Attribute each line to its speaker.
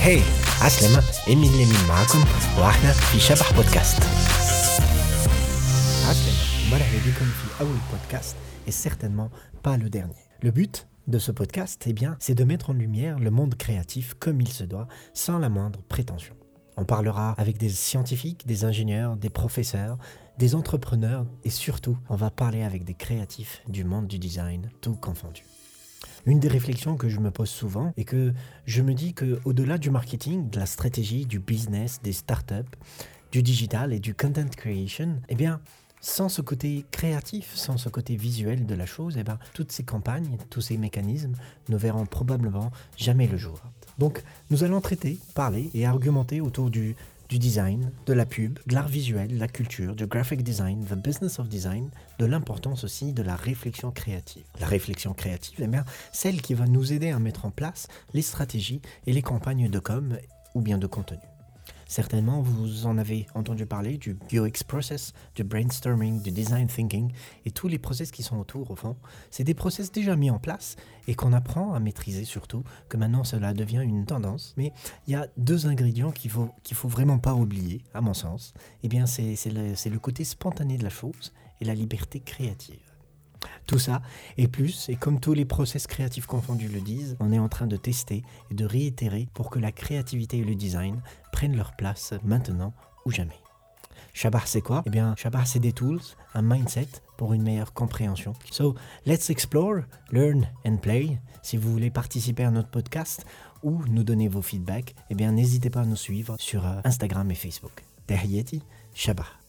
Speaker 1: هاي عسلامة إيمين لمين معكم وإحنا في شبح بودكاست عسلامة مرحبا بكم في أول podcast et certainement pas le dernier. Le but de ce podcast, eh bien, c'est de mettre en lumière le monde créatif comme il se doit, sans la moindre prétention. On parlera avec des scientifiques, des ingénieurs, des professeurs, des entrepreneurs et surtout, on va parler avec des créatifs du monde du design, tout confondu. Une des réflexions que je me pose souvent est que je me dis que au-delà du marketing, de la stratégie, du business, des startups, du digital et du content creation, eh bien, sans ce côté créatif, sans ce côté visuel de la chose, eh bien, toutes ces campagnes, tous ces mécanismes ne verront probablement jamais le jour. Donc, nous allons traiter, parler et argumenter autour du, du design, de la pub, de l'art visuel, de la culture, du graphic design, the business of design, de l'importance aussi de la réflexion créative. La réflexion créative, eh bien, celle qui va nous aider à mettre en place les stratégies et les campagnes de com ou bien de contenu. Certainement, vous en avez entendu parler du UX process, du brainstorming, du design thinking et tous les process qui sont autour au fond. C'est des process déjà mis en place et qu'on apprend à maîtriser surtout, que maintenant cela devient une tendance. Mais il y a deux ingrédients qu'il faut, faut vraiment pas oublier, à mon sens. Eh bien, c'est, le, c'est le côté spontané de la chose et la liberté créative. Tout ça et plus, et comme tous les process créatifs confondus le disent, on est en train de tester et de réitérer pour que la créativité et le design prennent leur place maintenant ou jamais. Shabar, c'est quoi? Eh bien, Shabar, c'est des tools, un mindset pour une meilleure compréhension. So, let's explore, learn and play. Si vous voulez participer à notre podcast ou nous donner vos feedbacks, eh bien, n'hésitez pas à nous suivre sur euh, Instagram et Facebook. Tahiyati, Shabar.